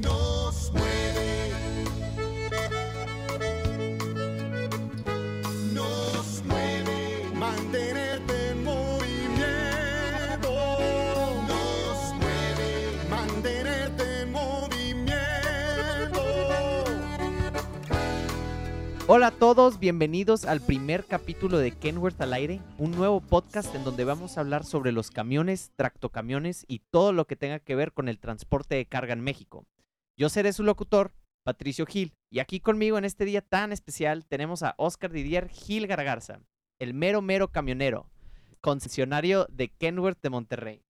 nos mueve. Nos mueve. Mantenerte en movimiento. Nos mueve. Mantenerte en movimiento. Hola a todos, bienvenidos al primer capítulo de Kenworth al aire, un nuevo podcast en donde vamos a hablar sobre los camiones, tractocamiones y todo lo que tenga que ver con el transporte de carga en México. Yo seré su locutor, Patricio Gil, y aquí conmigo en este día tan especial tenemos a Oscar Didier Gil Gargarza, el mero mero camionero, concesionario de Kenworth de Monterrey.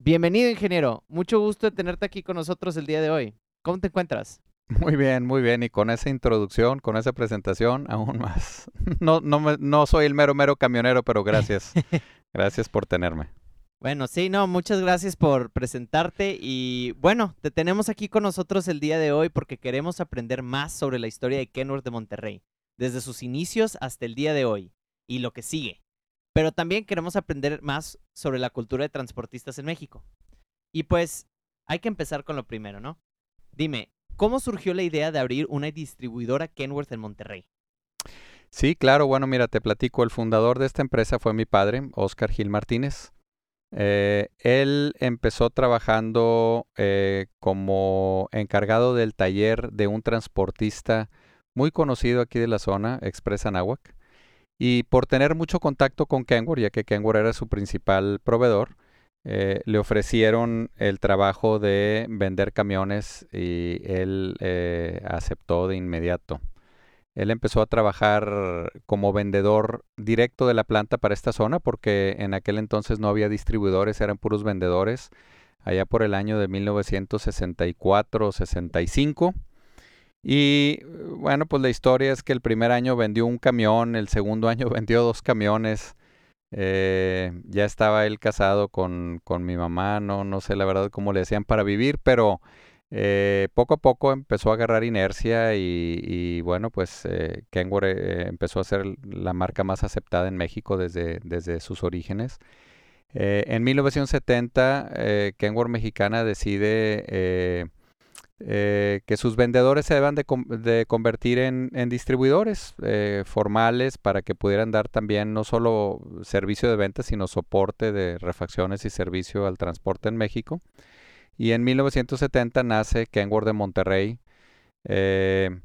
Bienvenido, ingeniero. Mucho gusto de tenerte aquí con nosotros el día de hoy. ¿Cómo te encuentras? Muy bien, muy bien. Y con esa introducción, con esa presentación, aún más. No, no, me- no soy el mero, mero camionero, pero gracias. gracias por tenerme. Bueno, sí, no, muchas gracias por presentarte y bueno, te tenemos aquí con nosotros el día de hoy porque queremos aprender más sobre la historia de Kenworth de Monterrey, desde sus inicios hasta el día de hoy y lo que sigue. Pero también queremos aprender más sobre la cultura de transportistas en México. Y pues hay que empezar con lo primero, ¿no? Dime, ¿cómo surgió la idea de abrir una distribuidora Kenworth en Monterrey? Sí, claro. Bueno, mira, te platico. El fundador de esta empresa fue mi padre, Oscar Gil Martínez. Eh, él empezó trabajando eh, como encargado del taller de un transportista muy conocido aquí de la zona, Express Anáhuac. Y por tener mucho contacto con Kenworth, ya que Kenworth era su principal proveedor, eh, le ofrecieron el trabajo de vender camiones y él aceptó de inmediato. Él empezó a trabajar como vendedor directo de la planta para esta zona porque en aquel entonces no había distribuidores, eran puros vendedores, allá por el año de 1964-65. Y bueno, pues la historia es que el primer año vendió un camión, el segundo año vendió dos camiones. Eh, ya estaba él casado con, con mi mamá, no, no sé la verdad cómo le hacían para vivir, pero eh, poco a poco empezó a agarrar inercia y, bueno, pues eh, Kenworth eh, empezó a ser la marca más aceptada en México desde, desde sus orígenes. En 1970, eh, Kenworth Mexicana decide que sus vendedores se deban de, con- de convertir en, en distribuidores formales para que pudieran dar también no solo servicio de venta, sino soporte de refacciones y servicio al transporte en México. Y en 1970 nace Kenworth de Monterrey eh,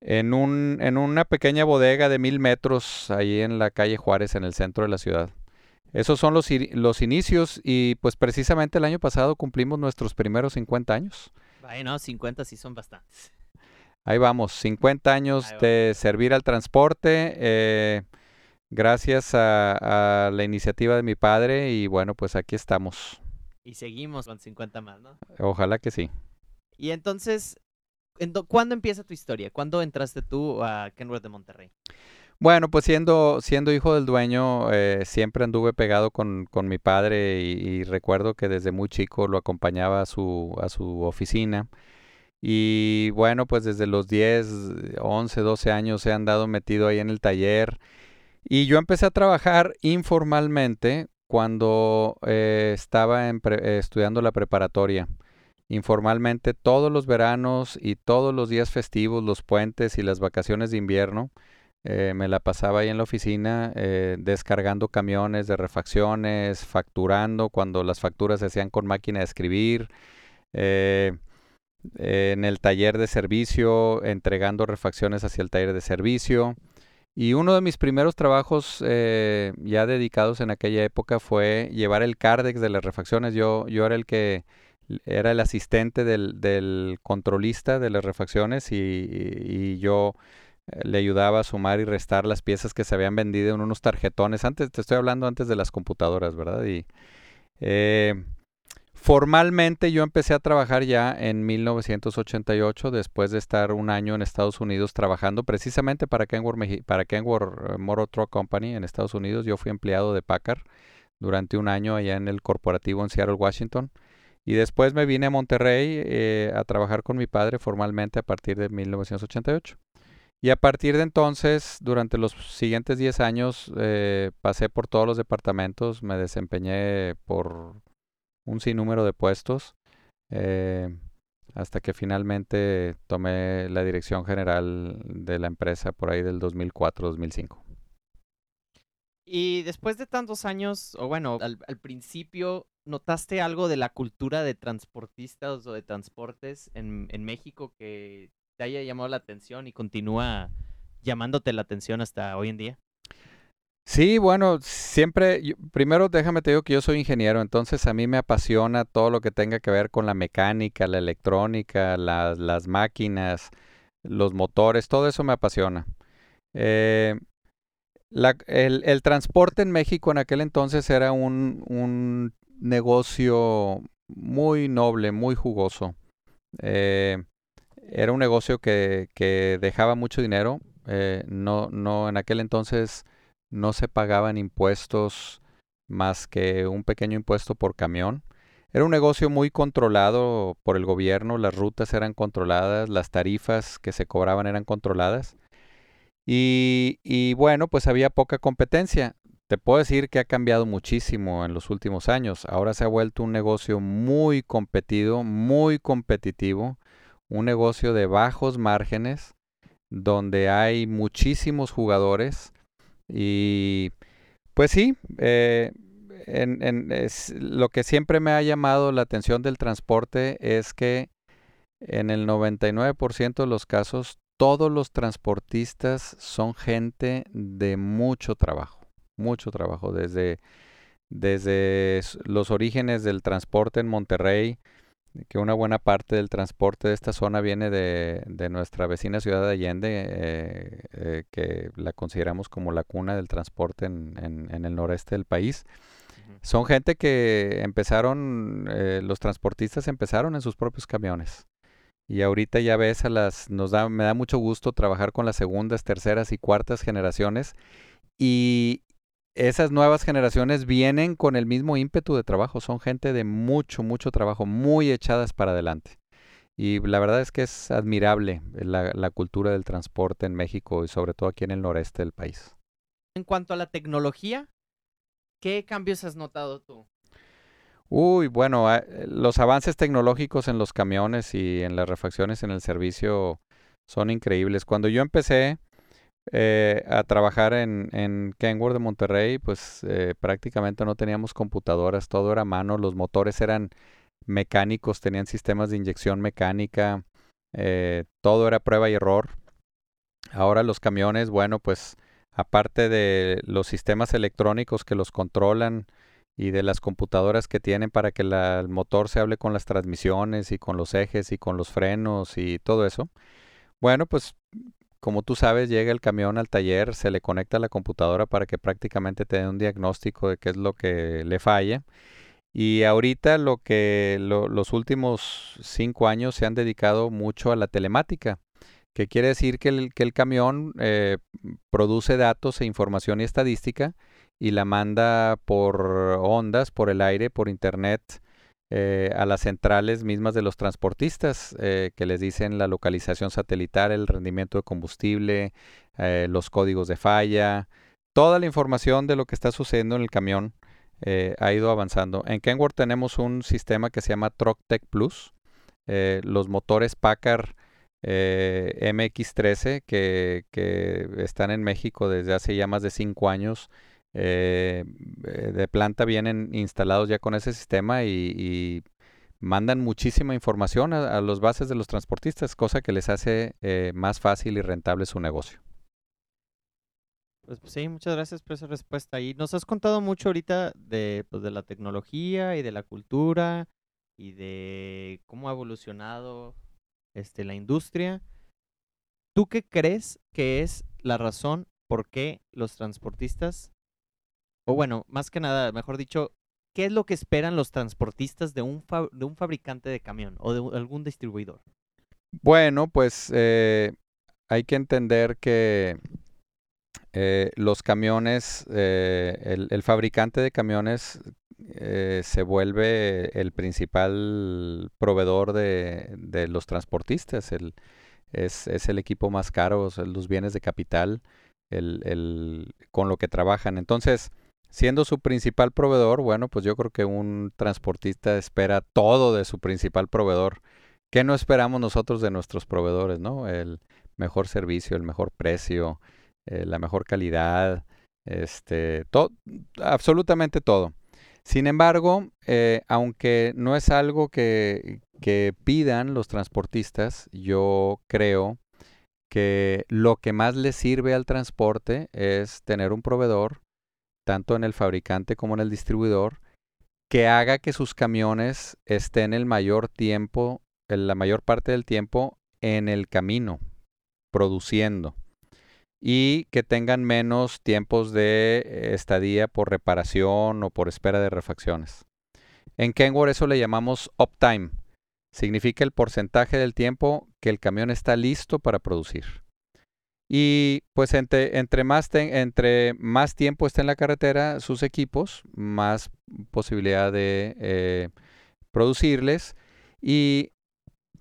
en, un, en una pequeña bodega de mil metros ahí en la calle Juárez, en el centro de la ciudad. Esos son los, los inicios y pues precisamente el año pasado cumplimos nuestros primeros 50 años. Vaya, no, 50 sí son bastantes. Ahí vamos, 50 años de servir al transporte, eh, gracias a, a la iniciativa de mi padre y bueno, pues aquí estamos. Y seguimos con 50 más, ¿no? Ojalá que sí. Y entonces, ento- ¿cuándo empieza tu historia? ¿Cuándo entraste tú a Kenworth de Monterrey? Bueno, pues siendo, siendo hijo del dueño, eh, siempre anduve pegado con, con mi padre y, y recuerdo que desde muy chico lo acompañaba a su, a su oficina. Y bueno, pues desde los 10, 11, 12 años he andado metido ahí en el taller. Y yo empecé a trabajar informalmente cuando eh, estaba en pre- estudiando la preparatoria. Informalmente todos los veranos y todos los días festivos, los puentes y las vacaciones de invierno eh, me la pasaba ahí en la oficina eh, descargando camiones de refacciones, facturando cuando las facturas se hacían con máquina de escribir, eh, en el taller de servicio, entregando refacciones hacia el taller de servicio. Y uno de mis primeros trabajos eh, ya dedicados en aquella época fue llevar el Cardex de las refacciones. Yo, yo era el que era el asistente del, del controlista de las refacciones y, y yo eh, le ayudaba a sumar y restar las piezas que se habían vendido en unos tarjetones. Antes, te estoy hablando antes de las computadoras, ¿verdad? Y eh, formalmente yo empecé a trabajar ya en 1988, después de estar un año en Estados Unidos trabajando precisamente para Kenworth, para Kenworth eh, Motor Truck Company en Estados Unidos. Yo fui empleado de Packard durante un año allá en el corporativo en Seattle, Washington. Y después me vine a Monterrey eh, a trabajar con mi padre formalmente a partir de 1988. Y a partir de entonces, durante los siguientes 10 años, eh, pasé por todos los departamentos, me desempeñé por un sinnúmero de puestos. Eh, hasta que finalmente tomé la dirección general de la empresa por ahí del 2004-2005. Y después de tantos años, o bueno, al, principio, ¿notaste algo de la cultura de transportistas o de transportes en México que te haya llamado la atención y continúa llamándote la atención hasta hoy en día? Sí, bueno, siempre, primero déjame te digo que yo soy ingeniero, entonces a mí me apasiona todo lo que tenga que ver con la mecánica, la electrónica, las, las máquinas, los motores, todo eso me apasiona. Eh, el, transporte en México en aquel entonces era un, un negocio muy noble, muy jugoso. Eh, era un negocio que, que, dejaba mucho dinero. Eh, no, no, en aquel entonces no se pagaban impuestos más que un pequeño impuesto por camión. Era un negocio muy controlado por el gobierno, las rutas eran controladas, las tarifas que se cobraban eran controladas. Y, y, bueno, pues había poca competencia. Te puedo decir que ha cambiado muchísimo en los últimos años. Ahora se ha vuelto un negocio muy competido, muy competitivo, un negocio de bajos márgenes, donde hay muchísimos jugadores y pues sí, eh, en, en, es, lo que siempre me ha llamado la atención del transporte es que en el 99% de los casos todos los transportistas son gente de mucho trabajo, mucho trabajo, desde, desde los orígenes del transporte en Monterrey, que una buena parte del transporte de esta zona viene de, de nuestra vecina ciudad de Allende, eh, eh, que la consideramos como la cuna del transporte en, en, en el noreste del país. Uh -huh. Son gente que empezaron, eh, los transportistas empezaron en sus propios camiones. Y ahorita ya ves a las, nos da, me da mucho gusto trabajar con las segundas, terceras y cuartas generaciones. Y, esas nuevas generaciones vienen con el mismo ímpetu de trabajo, son gente de mucho, mucho trabajo, muy echadas para adelante. Y la verdad es que es admirable la, la, cultura del transporte en México y sobre todo aquí en el noreste del país. En cuanto a la tecnología, ¿qué cambios has notado tú? Uy, bueno, los avances tecnológicos en los camiones y en las refacciones en el servicio son increíbles. Cuando yo empecé, eh, a trabajar en, en Kenworth de Monterrey, pues eh, prácticamente no teníamos computadoras, todo era mano, los motores eran mecánicos, tenían sistemas de inyección mecánica, eh, todo era prueba y error. Ahora los camiones, bueno, pues aparte de los sistemas electrónicos que los controlan y de las computadoras que tienen para que el motor se hable con las transmisiones y con los ejes y con los frenos y todo eso, bueno, pues como tú sabes, llega el camión al taller, se le conecta a la computadora para que prácticamente te dé un diagnóstico de qué es lo que le falla. Y ahorita lo que lo, los últimos cinco años se han dedicado mucho a la telemática, que quiere decir que el, camión eh, produce datos e información y estadística y la manda por ondas, por el aire, por internet, eh, a las centrales mismas de los transportistas eh, que les dicen la localización satelital, el rendimiento de combustible, eh, los códigos de falla, toda la información de lo que está sucediendo en el camión ha ido avanzando. En Kenworth tenemos un sistema que se llama TruckTech Plus. los motores Packard MX13 que, que están en México desde hace ya más de cinco años eh, de planta vienen instalados ya con ese sistema y, mandan muchísima información a, a, los bases de los transportistas, cosa que les hace eh, más fácil y rentable su negocio. Pues, sí, muchas gracias por esa respuesta. Y nos has contado mucho ahorita de, pues, de la tecnología y de la cultura y de cómo ha evolucionado este, la industria. ¿Tú qué crees que es la razón por qué los transportistas o bueno, más que nada, mejor dicho, ¿qué es lo que esperan los transportistas de un, de un fabricante de camión o de algún distribuidor? Bueno, pues eh, hay que entender que eh, los camiones, eh, el, fabricante de camiones eh, se vuelve el principal proveedor de, de los transportistas, el, es, es, el equipo más caro, los bienes de capital, el, con lo que trabajan. Entonces, Siendo su principal proveedor, bueno, pues yo creo que un transportista espera todo de su principal proveedor. ¿qué no esperamos nosotros de nuestros proveedores, no? El mejor servicio, el mejor precio, eh, la mejor calidad, este, todo, absolutamente todo. Sin embargo, eh, aunque no es algo que, que pidan los transportistas, yo creo que lo que más le sirve al transporte es tener un proveedor, tanto en el fabricante como en el distribuidor, que haga que sus camiones estén el mayor tiempo, la mayor parte del tiempo en el camino, produciendo y que tengan menos tiempos de estadía por reparación o por espera de refacciones. En Kenworth eso le llamamos uptime. Significa el porcentaje del tiempo que el camión está listo para producir. Y pues entre, entre, más, entre más tiempo está en la carretera sus equipos, más posibilidad de eh, producirles. Y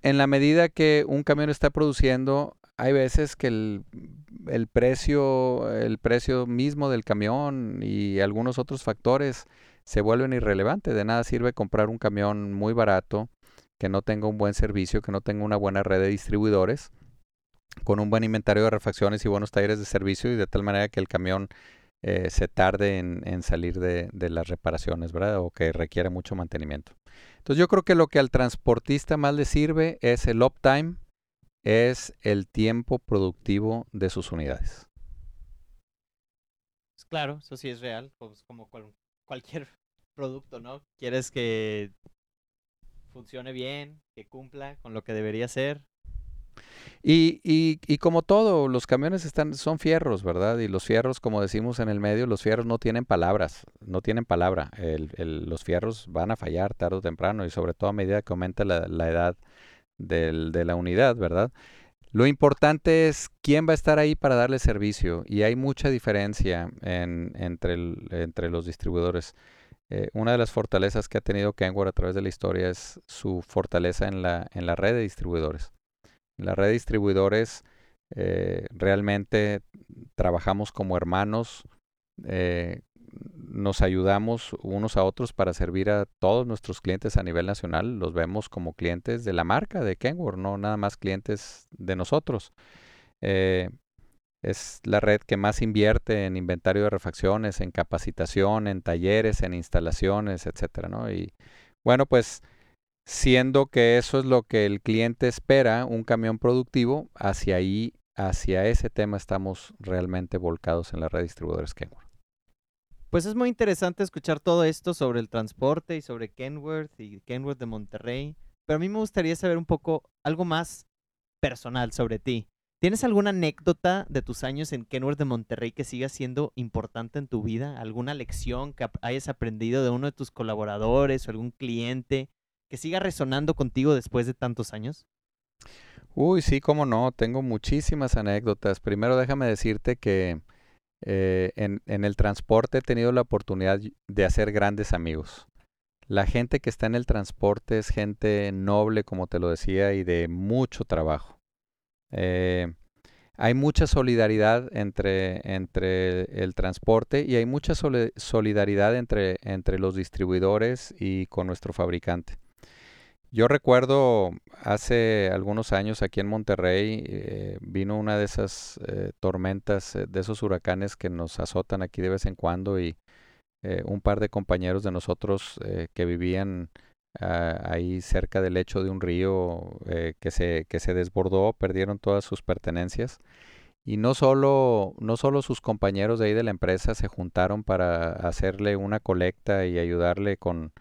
en la medida que un camión está produciendo, hay veces que el, el, precio, el precio mismo del camión y algunos otros factores se vuelven irrelevantes. De nada sirve comprar un camión muy barato, que no tenga un buen servicio, que no tenga una buena red de distribuidores, con un buen inventario de refacciones y buenos talleres de servicio y de tal manera que el camión eh, se tarde en, salir de, las reparaciones, ¿verdad? O que requiere mucho mantenimiento. Entonces yo creo que lo que al transportista más le sirve es el uptime, es el tiempo productivo de sus unidades. Pues claro, eso sí es real, pues como cual, cualquier producto, ¿no? Quieres que funcione bien, que cumpla con lo que debería ser. Y, y, y, como todo, los camiones están, son fierros, ¿verdad? Y los fierros, como decimos en el medio, los fierros no tienen palabras, no tienen palabra. El, los fierros van a fallar tarde o temprano y sobre todo a medida que aumenta la, edad de la unidad, ¿verdad? Lo importante es quién va a estar ahí para darle servicio y hay mucha diferencia en, entre, entre los distribuidores. Eh, una de las fortalezas que ha tenido Kenworth a través de la historia es su fortaleza en la, en la red de distribuidores. La red de distribuidores eh, realmente trabajamos como hermanos, eh, nos ayudamos unos a otros para servir a todos nuestros clientes a nivel nacional. Los vemos como clientes de la marca de Kenworth, no nada más clientes de nosotros. Eh, es la red que más invierte en inventario de refacciones, en capacitación, en talleres, en instalaciones, etcétera. Y bueno, pues siendo que eso es lo que el cliente espera, un camión productivo, hacia ahí, hacia ese tema estamos realmente volcados en la red distribuidores Kenworth. Pues es muy interesante escuchar todo esto sobre el transporte y sobre Kenworth y Kenworth de Monterrey, pero a mí me gustaría saber un poco algo más personal sobre ti. ¿Tienes alguna anécdota de tus años en Kenworth de Monterrey que siga siendo importante en tu vida? ¿Alguna lección que hayas aprendido de uno de tus colaboradores o algún cliente que siga resonando contigo después de tantos años? Uy, sí, cómo no, tengo muchísimas anécdotas. Primero déjame decirte que eh, en, el transporte he tenido la oportunidad de hacer grandes amigos. La gente que está en el transporte es gente noble, como te lo decía, y de mucho trabajo. Eh, hay mucha solidaridad entre, entre el transporte y hay mucha solidaridad entre, entre los distribuidores y con nuestro fabricante. Yo recuerdo hace algunos años aquí en Monterrey eh, vino una de esas eh, tormentas, eh, de esos huracanes que nos azotan aquí de vez en cuando y un par de compañeros de nosotros que vivían ah, ahí cerca del lecho de un río que, se, que se desbordó, perdieron todas sus pertenencias. Y no solo, no solo sus compañeros de ahí de la empresa se juntaron para hacerle una colecta y ayudarle con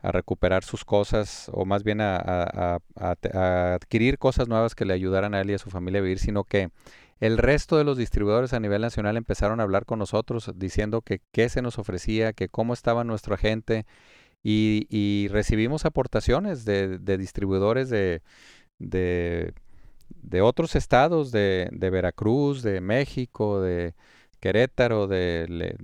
a recuperar sus cosas o más bien a, adquirir cosas nuevas que le ayudaran a él y a su familia a vivir, sino que el resto de los distribuidores a nivel nacional empezaron a hablar con nosotros diciendo que qué se nos ofrecía, que cómo estaba nuestro agente y, recibimos aportaciones de, de distribuidores de, de, de, otros estados, de, de Veracruz, de México, de, Querétaro, de,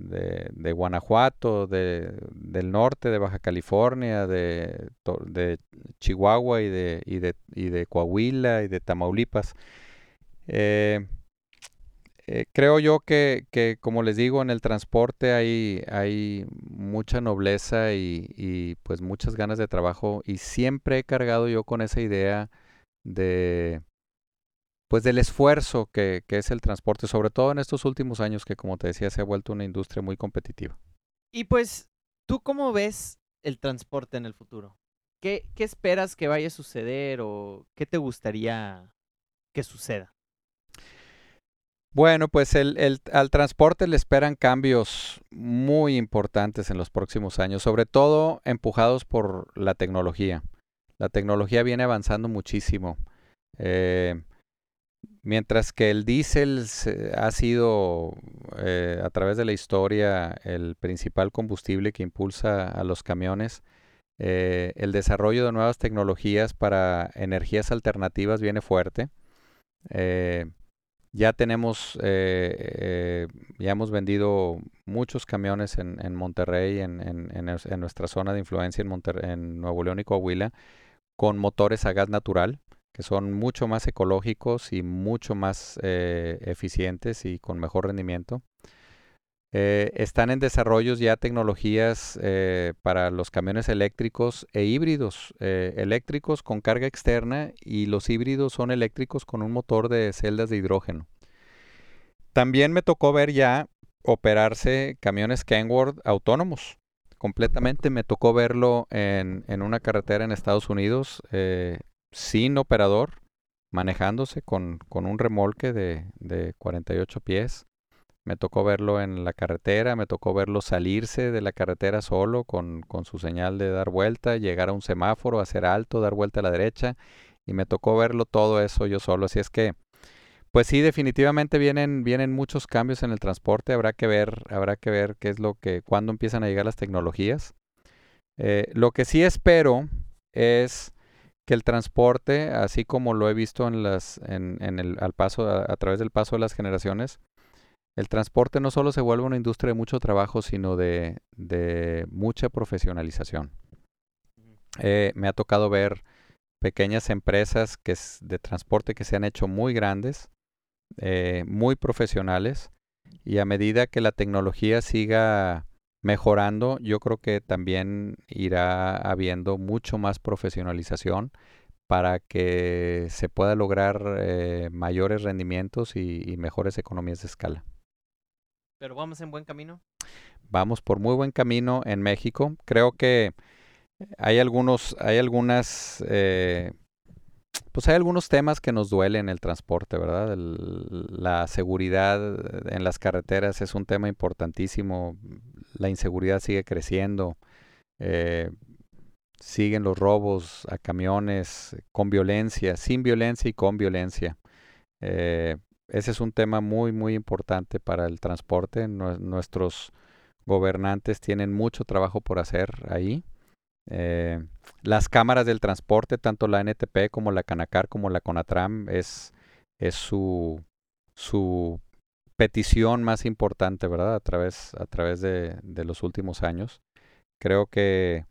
de, Guanajuato, de, del norte, de Baja California, de, de Chihuahua y de, y, de, y de Coahuila y de Tamaulipas. Eh, eh, creo yo que, que, como les digo, en el transporte hay, hay mucha nobleza y, y, pues muchas ganas de trabajo y siempre he cargado yo con esa idea de pues del esfuerzo que, que, es el transporte, sobre todo en estos últimos años que, como te decía, se ha vuelto una industria muy competitiva. Y pues, ¿tú cómo ves el transporte en el futuro? ¿Qué, qué esperas que vaya a suceder o qué te gustaría que suceda? Bueno, pues el, el, al transporte le esperan cambios muy importantes en los próximos años, sobre todo empujados por la tecnología. La tecnología viene avanzando muchísimo. Eh, mientras que el diésel ha sido eh, a través de la historia el principal combustible que impulsa a los camiones, eh, el desarrollo de nuevas tecnologías para energías alternativas viene fuerte. Eh, ya tenemos, ya hemos vendido muchos camiones en, Monterrey, en, nuestra zona de influencia en, en Nuevo León y Coahuila, con motores a gas natural, que son mucho más ecológicos y mucho más eh, eficientes y con mejor rendimiento. Eh, están en desarrollos ya tecnologías eh, para los camiones eléctricos e híbridos, eléctricos con carga externa y los híbridos son eléctricos con un motor de celdas de hidrógeno. También me tocó ver ya operarse camiones Kenworth autónomos. Completamente me tocó verlo en, en una carretera en Estados Unidos sin operador, manejándose con, con un remolque de, de 48 pies me tocó verlo en la carretera, me tocó verlo salirse de la carretera solo con, con, su señal de dar vuelta, llegar a un semáforo, hacer alto, dar vuelta a la derecha y me tocó verlo todo eso yo solo. Así es que, pues sí, definitivamente vienen, vienen muchos cambios en el transporte. Habrá que ver, habrá que ver qué es lo que, cuándo empiezan a llegar las tecnologías. Eh, lo que sí espero es que el transporte, así como lo he visto en las, en, en el, al paso, a través del paso de las generaciones, el transporte no solo se vuelve una industria de mucho trabajo, sino de, de mucha profesionalización. Eh, me ha tocado ver pequeñas empresas que es de transporte que se han hecho muy grandes, eh, muy profesionales, y a medida que la tecnología siga mejorando, yo creo que también irá habiendo mucho más profesionalización para que se pueda lograr eh, mayores rendimientos y, y mejores economías de escala. Pero vamos en buen camino. Vamos por muy buen camino en México. Creo que hay algunos, hay algunas, eh, pues hay algunos temas que nos duelen en el transporte, ¿verdad? El, la seguridad en las carreteras es un tema importantísimo. La inseguridad sigue creciendo. Eh, siguen los robos a camiones con violencia, sin violencia y con violencia. Eh, ese es un tema muy, muy importante para el transporte. nuestros gobernantes tienen mucho trabajo por hacer ahí. Eh, las cámaras del transporte, tanto la NTP como la Canacar como la Conatram, es, es su, su petición más importante, ¿verdad? A través, a través de, los últimos años. Creo que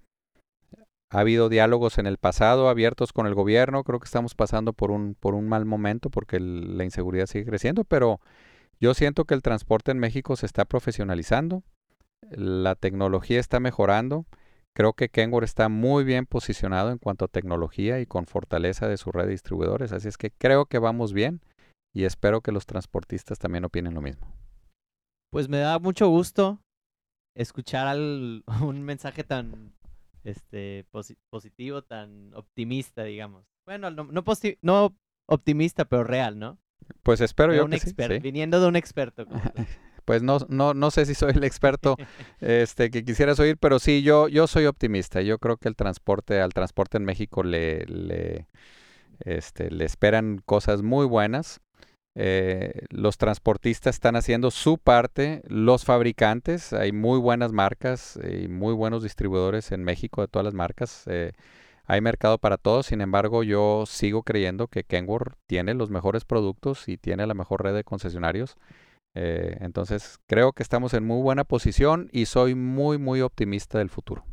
ha habido diálogos en el pasado abiertos con el gobierno. Creo que estamos pasando por un, por un mal momento porque la inseguridad sigue creciendo, pero yo siento que el transporte en México se está profesionalizando. La tecnología está mejorando. Creo que Kenworth está muy bien posicionado en cuanto a tecnología y con fortaleza de su red de distribuidores. Así es que creo que vamos bien y espero que los transportistas también opinen lo mismo. Pues me da mucho gusto escuchar al, un mensaje tan este positivo, tan optimista, digamos. Bueno, no, no, no optimista, pero real, ¿no? Pues espero yo un que experto, sí, Viniendo de un experto. Pues no, no, no sé si soy el experto este, que quisieras oír, pero sí, yo, yo soy optimista. Yo creo que el transporte, al transporte en México le, le, este, le esperan cosas muy buenas. Eh, los transportistas están haciendo su parte, los fabricantes, hay muy buenas marcas y muy buenos distribuidores en México de todas las marcas. Eh, hay mercado para todos, sin embargo yo sigo creyendo que Kenworth tiene los mejores productos y tiene la mejor red de concesionarios. Eh, entonces creo que estamos en muy buena posición y soy muy muy optimista del futuro.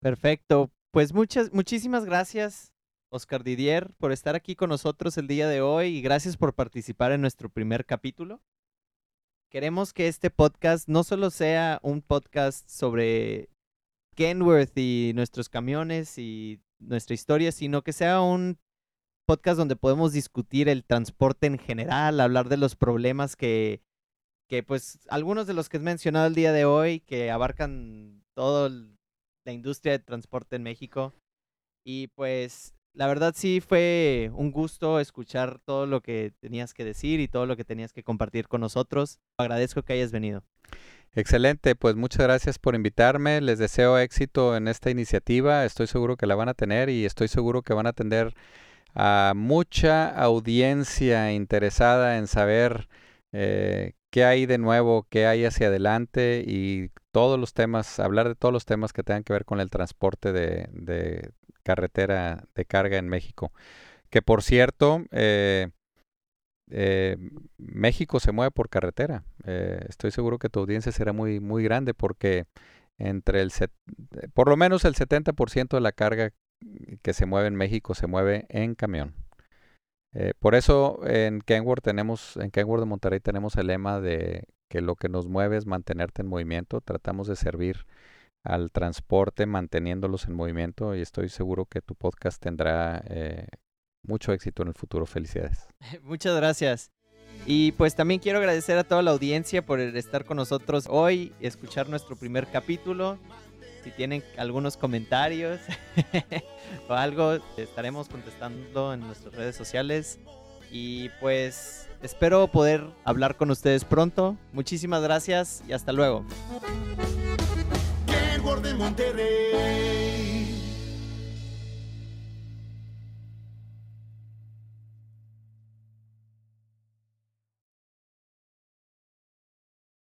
Perfecto, pues muchas muchísimas gracias Oscar Didier, por estar aquí con nosotros el día de hoy y gracias por participar en nuestro primer capítulo. Queremos que este podcast no solo sea un podcast sobre Kenworth y nuestros camiones y nuestra historia, sino que sea un podcast donde podemos discutir el transporte en general, hablar de los problemas que, que pues algunos de los que he mencionado el día de hoy, que abarcan toda la industria de transporte en México. Y pues la verdad sí fue un gusto escuchar todo lo que tenías que decir y todo lo que tenías que compartir con nosotros. Agradezco que hayas venido. Excelente, pues muchas gracias por invitarme. Les deseo éxito en esta iniciativa. Estoy seguro que la van a tener y estoy seguro que van a tener a mucha audiencia interesada en saber eh, qué hay de nuevo, qué hay hacia adelante y todos los temas, hablar de todos los temas que tengan que ver con el transporte de, carretera de carga en México. Que por cierto, eh, eh, México se mueve por carretera. estoy seguro que tu audiencia será muy, muy grande porque entre el, por lo menos el 70% de la carga que se mueve en México se mueve en camión. Eh, por eso en Kenworth tenemos, en Kenworth de Monterrey tenemos el lema de que lo que nos mueve es mantenerte en movimiento. Tratamos de servir al transporte manteniéndolos en movimiento y estoy seguro que tu podcast tendrá eh, mucho éxito en el futuro. Felicidades. Muchas gracias. Y pues también quiero agradecer a toda la audiencia por estar con nosotros hoy y escuchar nuestro primer capítulo. Si tienen algunos comentarios o algo, estaremos contestando en nuestras redes sociales. Y pues espero poder hablar con ustedes pronto. Muchísimas gracias y hasta luego.